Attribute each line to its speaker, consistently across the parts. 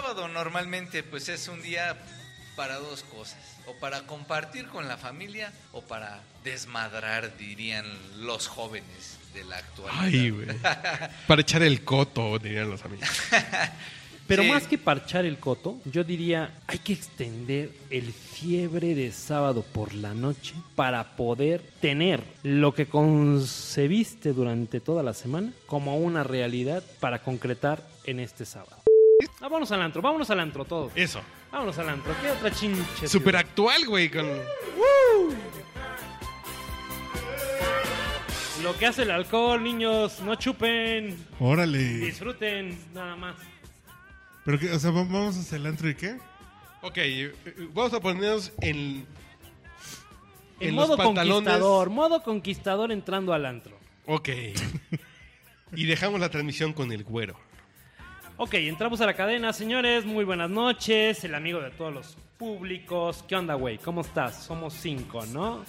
Speaker 1: sábado normalmente pues es un día para dos cosas, o para compartir con la familia o para desmadrar, dirían los jóvenes de la actualidad.
Speaker 2: Ay, güey. Para echar el coto, dirían los amigos.
Speaker 3: Pero
Speaker 1: Sí.
Speaker 3: más que parchar el coto, yo diría, hay que extender el fiebre de sábado por la noche para poder tener lo que concebiste durante toda la semana como una realidad para concretar en este sábado. Ah, vámonos al antro, vámonos al antro todos.
Speaker 2: Eso.
Speaker 3: Vámonos al antro. ¿Qué otra chinche?
Speaker 2: Súper actual, güey, con...
Speaker 3: Lo que hace el alcohol, niños, no chupen,
Speaker 4: Órale.
Speaker 3: disfruten, nada más.
Speaker 4: Pero que, o sea, ¿va- vamos hacia el antro y qué?
Speaker 2: Ok, eh, eh, vamos a ponernos en...
Speaker 3: En,
Speaker 2: en
Speaker 3: modo
Speaker 2: los pantalones...
Speaker 3: conquistador, modo conquistador entrando al antro.
Speaker 2: Ok. y dejamos la transmisión con el güero.
Speaker 3: Ok, entramos a la cadena, señores. Muy buenas noches. El amigo de todos los públicos. ¿Qué onda, güey? ¿Cómo estás? Somos cinco, ¿no?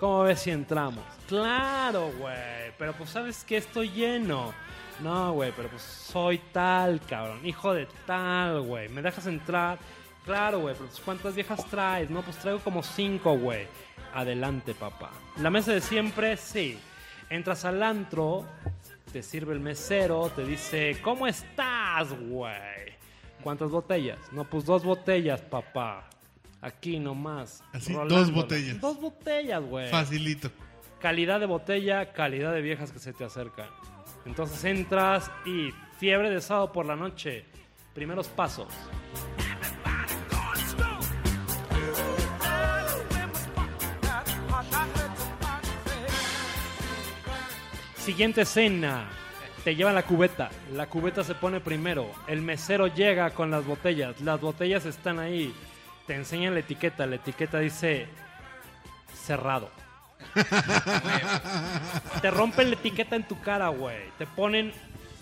Speaker 3: ¿Cómo ves si entramos? Claro, güey. Pero pues sabes que estoy lleno. No, güey, pero pues soy tal, cabrón. Hijo de tal, güey. ¿Me dejas entrar? Claro, güey, pero pues ¿cuántas viejas traes? No, pues traigo como cinco, güey. Adelante, papá. La mesa de siempre, sí. Entras al antro, te sirve el mesero, te dice, ¿cómo estás, güey? ¿Cuántas botellas? No, pues dos botellas, papá. Aquí nomás.
Speaker 4: Así,
Speaker 3: rolándola.
Speaker 4: dos botellas.
Speaker 3: Dos botellas, güey.
Speaker 4: Facilito.
Speaker 3: Calidad de botella, calidad de viejas que se te acercan. Entonces entras y fiebre de sábado por la noche. Primeros pasos. Siguiente escena. Te llevan la cubeta. La cubeta se pone primero. El mesero llega con las botellas. Las botellas están ahí. Te enseñan la etiqueta. La etiqueta dice cerrado. Te rompen la etiqueta en tu cara, güey. Te ponen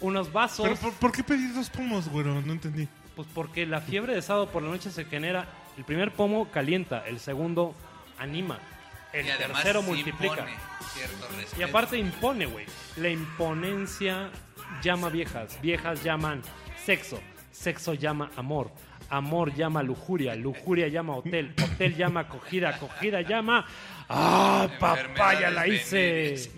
Speaker 3: unos vasos.
Speaker 4: ¿Pero por, por qué pedir dos pomos, güero? No entendí.
Speaker 3: Pues porque la fiebre de sábado por la noche se genera. El primer pomo calienta, el segundo anima, el
Speaker 1: y
Speaker 3: tercero multiplica.
Speaker 1: impone cierto respeto.
Speaker 3: Y aparte impone, güey. La imponencia llama viejas, viejas llaman sexo, sexo llama amor, amor llama lujuria, lujuria llama hotel, hotel llama acogida, acogida llama... ¡Ah, papá, ya la hice!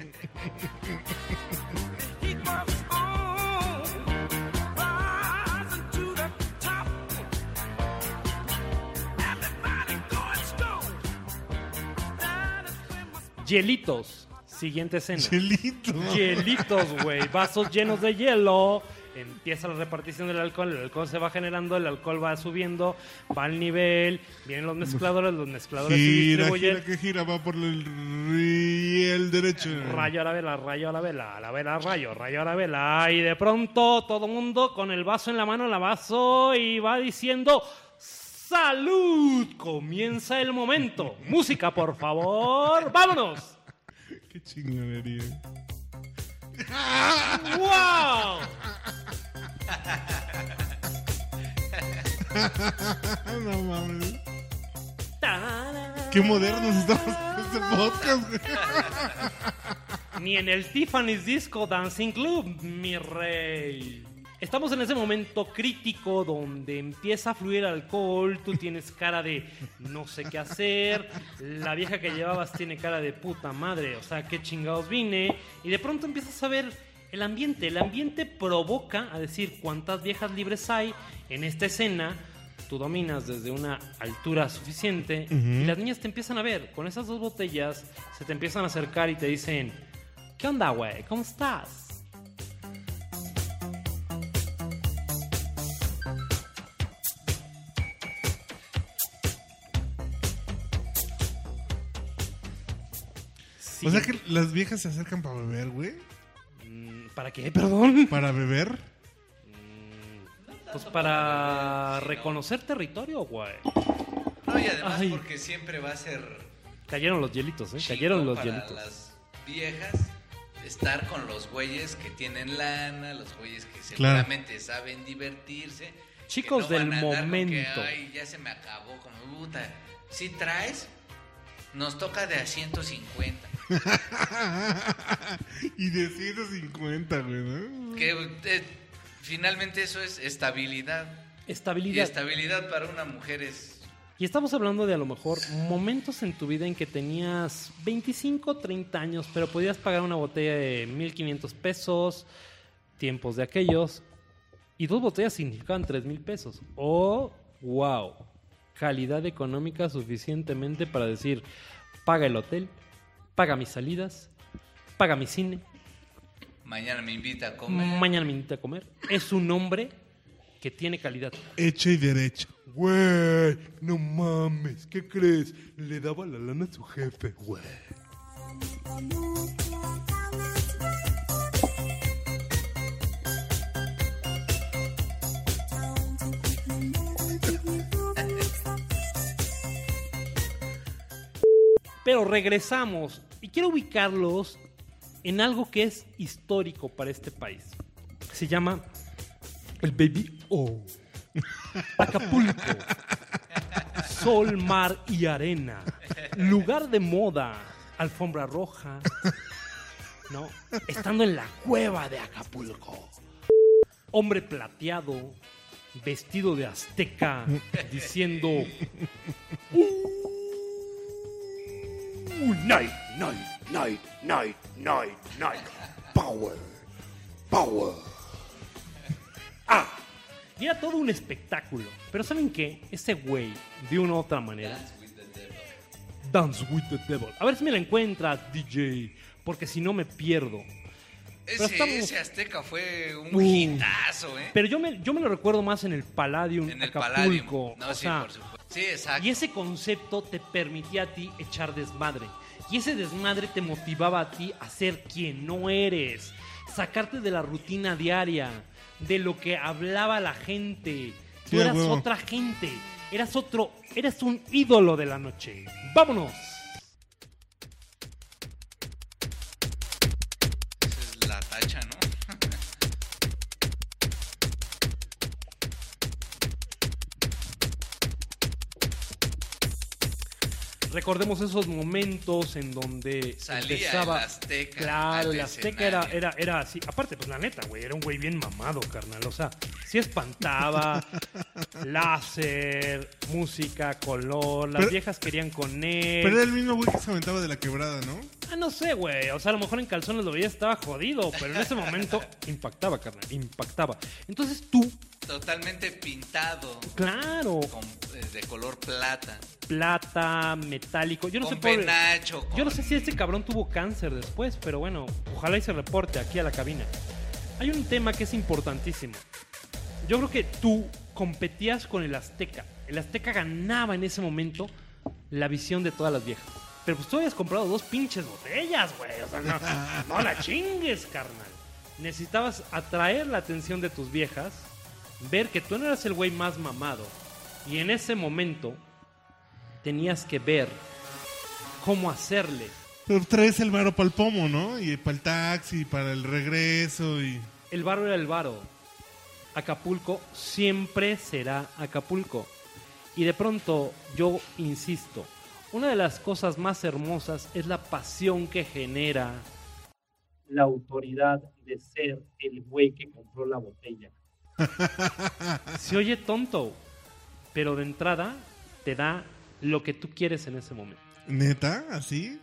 Speaker 3: Hielitos, siguiente escena.
Speaker 4: Chelito.
Speaker 3: Hielitos, güey. Vasos llenos de hielo. Empieza la repartición del alcohol. El alcohol se va generando. El alcohol va subiendo. Va al nivel. Vienen los mezcladores. Los mezcladores se
Speaker 4: Gira,
Speaker 3: distribuyen.
Speaker 4: gira, que gira, va por el riel derecho.
Speaker 3: Rayo a la vela, rayo a la vela, a la vela, rayo, rayo a la vela. Y de pronto todo mundo con el vaso en la mano, la vaso y va diciendo. ¡Salud! Comienza el momento. Música, por favor. ¡Vámonos!
Speaker 4: Qué chingonería.
Speaker 3: ¡Wow!
Speaker 4: no mames. Qué modernos estamos con este podcast. güey.
Speaker 3: Ni en el Tiffany's Disco Dancing Club, mi rey. Estamos en ese momento crítico donde empieza a fluir alcohol, tú tienes cara de no sé qué hacer, la vieja que llevabas tiene cara de puta madre, o sea, qué chingados vine, y de pronto empiezas a ver el ambiente, el ambiente provoca a decir cuántas viejas libres hay en esta escena, tú dominas desde una altura suficiente y las niñas te empiezan a ver, con esas dos botellas se te empiezan a acercar y te dicen, ¿qué onda, güey? ¿Cómo estás? Sí.
Speaker 4: O sea que las viejas se acercan para beber, güey.
Speaker 3: Mm, ¿Para qué? Perdón.
Speaker 4: Para beber.
Speaker 3: Pues para reconocer territorio, güey.
Speaker 1: No, y además
Speaker 3: Ay.
Speaker 1: porque siempre va a ser
Speaker 3: Cayeron los hielitos, ¿eh? Cayeron los
Speaker 1: para
Speaker 3: hielitos.
Speaker 1: las viejas estar con los güeyes que tienen lana, los güeyes que
Speaker 4: Claro.
Speaker 1: seguramente saben divertirse.
Speaker 3: Chicos
Speaker 1: que no
Speaker 3: del
Speaker 1: van a andar con que,
Speaker 3: momento.
Speaker 1: Ay, ya se me acabó, como puta. Si traes, nos toca de a 150.
Speaker 4: y de 150, güey, ¿no?
Speaker 1: Que eh, finalmente eso es estabilidad. Y
Speaker 3: Estabilidad.
Speaker 1: estabilidad para una mujer es...
Speaker 3: Y estamos hablando de a lo mejor momentos en tu vida en que tenías 25, 30 años, pero podías pagar una botella de 1500 pesos, tiempos de aquellos, y dos botellas significaban 3000 pesos. Oh, wow. Calidad económica suficientemente para decir, paga el hotel, paga mis salidas, paga mi cine,
Speaker 1: Mañana me invita a comer.
Speaker 3: mañana me invita a comer. Es un hombre que tiene calidad.
Speaker 4: Hecho y derecho. Güey, no mames, ¿qué crees? Le daba la lana a su jefe, güey.
Speaker 3: Pero regresamos y quiero ubicarlos en algo que es histórico para este país. Se llama el Baby O. Acapulco. Sol, mar y arena. Lugar de moda. Alfombra roja. ¿No? Estando en la cueva de Acapulco. Hombre plateado, vestido de azteca, diciendo
Speaker 4: Night, night, night, night, night, night. Power, power.
Speaker 3: Y era todo un espectáculo. Pero ¿saben qué? Ese güey, de una u otra manera. Dance with the Devil. A ver si me la encuentras, DJ. Porque si no me pierdo.
Speaker 1: Ese,
Speaker 3: estamos-
Speaker 1: ese azteca fue un
Speaker 3: Uh.
Speaker 1: hitazo, ¿eh?
Speaker 3: Pero yo me, yo me lo recuerdo más en el Palladium
Speaker 1: En el
Speaker 3: Acapulco.
Speaker 1: Palladium. No,
Speaker 3: o
Speaker 1: sí,
Speaker 3: sea,
Speaker 1: por supuesto. Sí, exacto.
Speaker 3: y ese concepto te permitía a ti echar desmadre. Y ese desmadre te motivaba a ti a ser quien no eres. Sacarte de la rutina diaria. De lo que hablaba la gente. Tú
Speaker 4: Sí,
Speaker 3: eras
Speaker 4: huevo.
Speaker 3: otra gente. Eras otro. Eras un ídolo de la noche. ¡Vámonos! Recordemos esos momentos en donde
Speaker 1: Salía
Speaker 3: empezaba.
Speaker 1: el Azteca
Speaker 3: Claro, el Azteca era, era, era así. Aparte, pues la neta, güey, era un güey bien mamado, carnal. O sea, sí espantaba. láser, música, color. Las
Speaker 4: Pero-
Speaker 3: viejas querían con él.
Speaker 4: Pero era el mismo güey que se aventaba de la quebrada, ¿no?
Speaker 3: Ah, no sé, güey. O sea, a lo mejor en calzones lo veías, estaba jodido. Pero en ese momento impactaba, carnal. Impactaba. Entonces tú,
Speaker 1: Totalmente pintado.
Speaker 3: claro,
Speaker 1: Con, eh, de color plata.
Speaker 3: plata, metálico. Yo no
Speaker 1: con
Speaker 3: sé, pobre-
Speaker 1: penacho.
Speaker 3: Yo no
Speaker 1: con-
Speaker 3: sé si este cabrón tuvo cáncer después, pero bueno, ojalá y se reporte aquí a la cabina. Hay un tema que es importantísimo. Yo creo que tú competías con el Azteca. El Azteca ganaba en ese momento la visión de todas las viejas. Pero pues tú habías comprado dos pinches botellas, güey. O sea, no, no la chingues, carnal. Necesitabas atraer la atención de tus viejas, ver que tú no eras el güey más mamado. Y en ese momento tenías que ver cómo hacerle.
Speaker 4: Pero traes el varo para el pomo, ¿no? Y para el taxi, para el regreso y...
Speaker 3: El varo era el varo. Acapulco siempre será Acapulco. Y de pronto, yo insisto, una de las cosas más hermosas es la pasión que genera la autoridad de ser el güey que compró la botella. Se oye tonto, pero de entrada te da lo que tú quieres en ese momento.
Speaker 4: ¿Neta? ¿Así?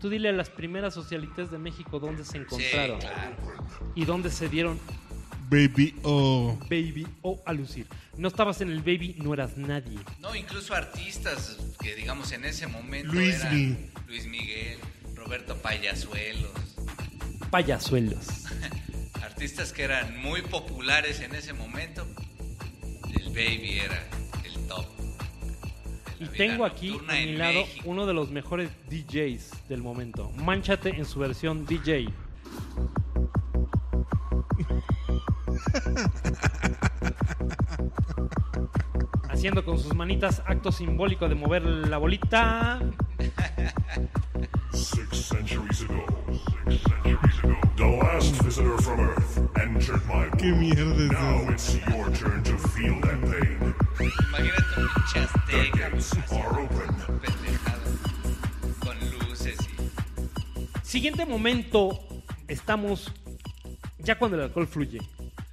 Speaker 3: Tú dile a las primeras socialites de México dónde se
Speaker 1: Sí,
Speaker 3: encontraron
Speaker 1: claro.
Speaker 3: y dónde se dieron
Speaker 4: Baby, oh.
Speaker 3: baby o a lucir. No estabas en el baby, no eras nadie.
Speaker 1: No, incluso artistas que digamos en ese momento
Speaker 4: Luis
Speaker 1: eran
Speaker 4: Mi.
Speaker 1: Luis Miguel, Roberto Payasuelos,
Speaker 3: Payasuelos.
Speaker 1: artistas que eran muy populares en ese momento. El Baby era el top.
Speaker 3: Y tengo aquí a mi lado
Speaker 1: México.
Speaker 3: uno de los mejores DJs del momento. Manchate en su versión DJ. Haciendo con sus manitas acto simbólico de mover la bolita.
Speaker 5: Six centuries ago, six centuries ago, the last visitor from Earth entered my
Speaker 4: ¿Qué
Speaker 5: world.
Speaker 4: mierda es
Speaker 5: Now
Speaker 4: eso?
Speaker 5: it's your turn to feel that pain.
Speaker 1: Imagínate un pinche
Speaker 5: The
Speaker 1: azteca
Speaker 5: gates are open.
Speaker 1: pendejado, con luces y
Speaker 3: Siguiente momento, estamos ya cuando el alcohol fluye.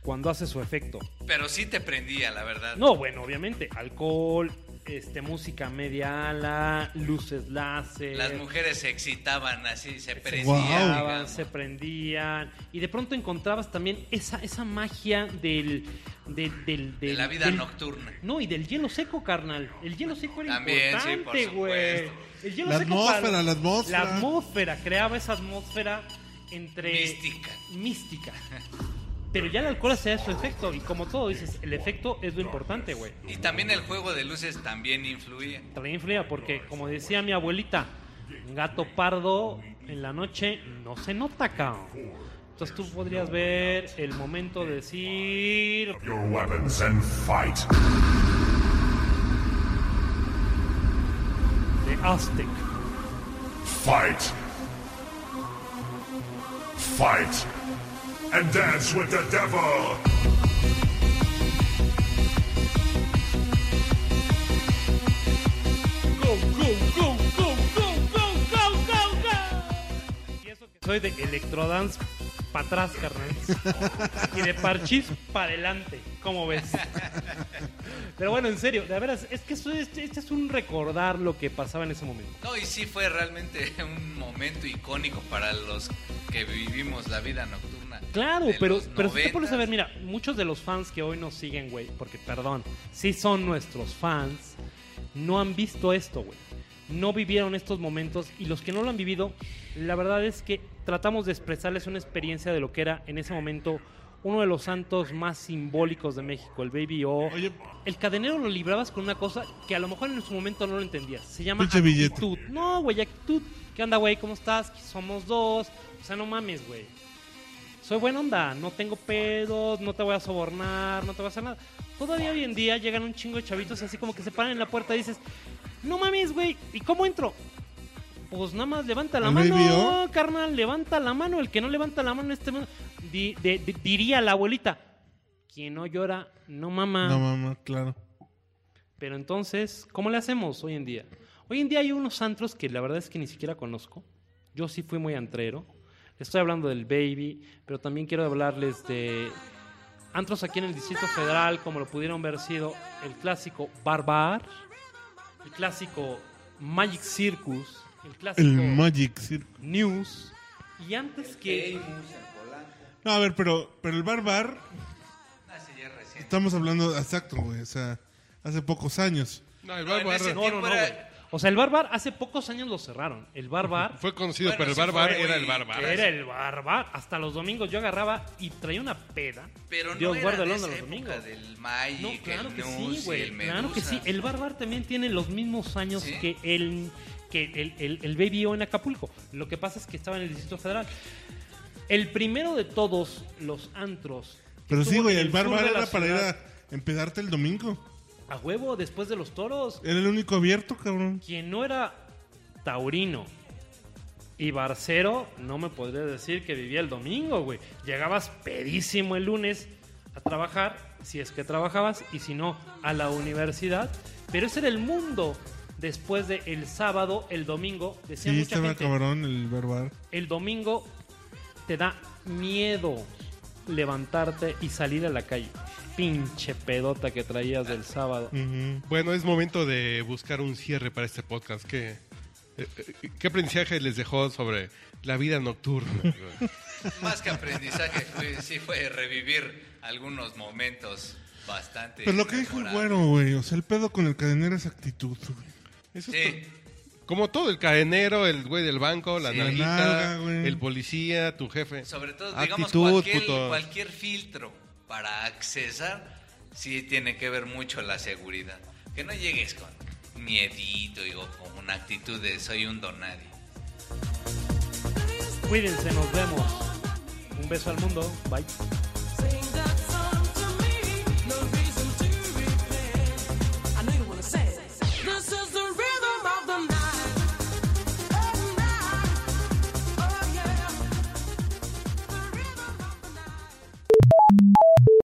Speaker 3: Cuando hace su efecto.
Speaker 1: Pero sí te prendía, la verdad.
Speaker 3: No, bueno, obviamente, alcohol, este, música media ala, luces láser.
Speaker 1: Las mujeres se excitaban así, se prendían. digamos.
Speaker 3: se prendían y de pronto encontrabas también esa, esa magia del, del, del,
Speaker 1: De la vida
Speaker 3: del-
Speaker 1: nocturna.
Speaker 3: No, y del hielo seco, carnal. El hielo seco era
Speaker 1: También, sí, por
Speaker 3: importante, güey. hielo
Speaker 6: La
Speaker 3: seco
Speaker 6: atmósfera,
Speaker 3: para-
Speaker 6: la atmósfera.
Speaker 3: La atmósfera, creaba esa atmósfera entre...
Speaker 1: Mística.
Speaker 3: Mística. Pero ya el alcohol hacía su efecto y como todo dices, el efecto es lo importante, güey.
Speaker 1: Y también el juego de luces también influía.
Speaker 3: También influía porque, como decía mi abuelita, un gato pardo en la noche no se nota, cabrón. Entonces tú podrías ver el momento de decir...
Speaker 5: Your weapons and fight.
Speaker 3: de Aztec.
Speaker 5: Fight. Fight. And dance with the devil.
Speaker 3: Go, go, go, go, go, go, go, go, go. Y eso que soy de electrodance para atrás, carnal. y de parchís para adelante, ¿cómo ves? Pero bueno, en serio, de veras, es que esto, este, este es un recordar lo que pasaba en ese momento.
Speaker 1: No, y sí fue realmente un momento icónico para los que vivimos la vida nocturna.
Speaker 3: Claro,
Speaker 1: de
Speaker 3: pero, pero si te pones a ver,
Speaker 1: 90s.
Speaker 3: mira, muchos de los fans que hoy nos siguen, güey, porque perdón, sí son nuestros fans, no han visto esto, güey. No vivieron estos momentos y los que no lo han vivido, la verdad es que tratamos de expresarles una experiencia de lo que era en ese momento uno de los santos más simbólicos de México, el Baby O.
Speaker 6: Oye,
Speaker 3: El cadenero lo librabas con una cosa que a lo mejor en su momento no lo entendías. Se llama
Speaker 6: Pinche billete.
Speaker 3: actitud. No, güey, actitud. ¿Qué onda, güey? ¿Cómo estás? Somos dos. O sea, no mames, güey. Soy buena onda, no tengo pedos, no te voy a sobornar, no te voy a hacer nada. Todavía hoy en día llegan un chingo de chavitos así como que se paran en la puerta y dices, no mames, güey, ¿y cómo entro? Pues nada más levanta la
Speaker 6: ¿El
Speaker 3: mano,
Speaker 6: Baby O?
Speaker 3: carnal, levanta la mano. El que no levanta la mano este di- de- diría la abuelita, quien no llora, no mama.
Speaker 6: no mamá, claro.
Speaker 3: Pero entonces, ¿cómo le hacemos hoy en día? Hoy en día hay unos antros que la verdad es que ni siquiera conozco. Yo sí fui muy antrero. Estoy hablando del Baby, pero también quiero hablarles de antros aquí en el Distrito Federal, como lo pudieron ver sido el clásico Barbar, el clásico Magic Circus, el clásico
Speaker 6: El Magic.
Speaker 3: News. Y antes que...
Speaker 6: No, a ver, pero, pero el Bar Bar,
Speaker 1: Ah,
Speaker 6: estamos hablando, exacto, güey, o sea, hace pocos años.
Speaker 2: No, el
Speaker 1: No, en
Speaker 2: Bar Bar
Speaker 1: ese
Speaker 3: No, no,
Speaker 1: tiempo
Speaker 3: no,
Speaker 1: era-
Speaker 3: güey. O sea, el Barbar hace pocos años lo cerraron. El Barbar
Speaker 2: fue conocido,
Speaker 1: Bueno,
Speaker 2: pero el
Speaker 1: sí
Speaker 2: Bar Bar
Speaker 1: fue,
Speaker 2: era el
Speaker 1: güey,
Speaker 2: Bar Bar.
Speaker 3: Era el barbar. Hasta los domingos yo agarraba y traía una peda.
Speaker 1: Pero no
Speaker 3: Dios
Speaker 1: era de esa
Speaker 3: onda los
Speaker 1: época
Speaker 3: domingos.
Speaker 1: del Magic,
Speaker 3: No, claro
Speaker 1: el
Speaker 3: que sí,
Speaker 1: News
Speaker 3: güey. Claro que sí. El barbar también tiene los mismos años
Speaker 1: ¿Sí?
Speaker 3: que el que el, el, el Baby O en Acapulco. Lo que pasa es que estaba en el Distrito Federal. El primero de todos los antros.
Speaker 6: Pero sí, güey, el Bar
Speaker 3: sur
Speaker 6: Bar
Speaker 3: de la
Speaker 6: era para ir a empezarte el domingo.
Speaker 3: A huevo después de los toros.
Speaker 6: Era el único abierto, cabrón.
Speaker 3: Quien no era taurino y barcero, no me podría decir que vivía el domingo, güey. Llegabas pedísimo el lunes a trabajar, si es que trabajabas, y si no, a la universidad. Pero ese era el mundo. Después de el sábado, el domingo, decía
Speaker 6: Sí,
Speaker 3: mucha
Speaker 6: estaba
Speaker 3: gente,
Speaker 6: cabrón el Bar.
Speaker 3: el domingo te da miedo levantarte y salir a la calle. Pinche pedota que traías del sábado.
Speaker 2: Bueno, es momento de buscar un cierre para este podcast. ¿Qué, eh, eh, ¿qué aprendizaje les dejó sobre la vida nocturna?
Speaker 1: Más que aprendizaje, fue- sí fue revivir algunos momentos bastante.
Speaker 6: Pero lo que dijo el güero, güey, o sea, el pedo con el cadenero es actitud, güey.
Speaker 2: Eso
Speaker 1: Sí,
Speaker 2: es como todo, el cadenero, el güey del banco, la
Speaker 1: Sí.
Speaker 2: nalguita, el policía, tu jefe.
Speaker 1: sobre todo, digamos,
Speaker 2: Actitud,
Speaker 1: cualquier filtro para accesar, sí tiene que ver mucho la seguridad. Que no llegues con miedito y, con una actitud de soy un donadie.
Speaker 3: Cuídense, nos vemos. Un beso al mundo. Bye.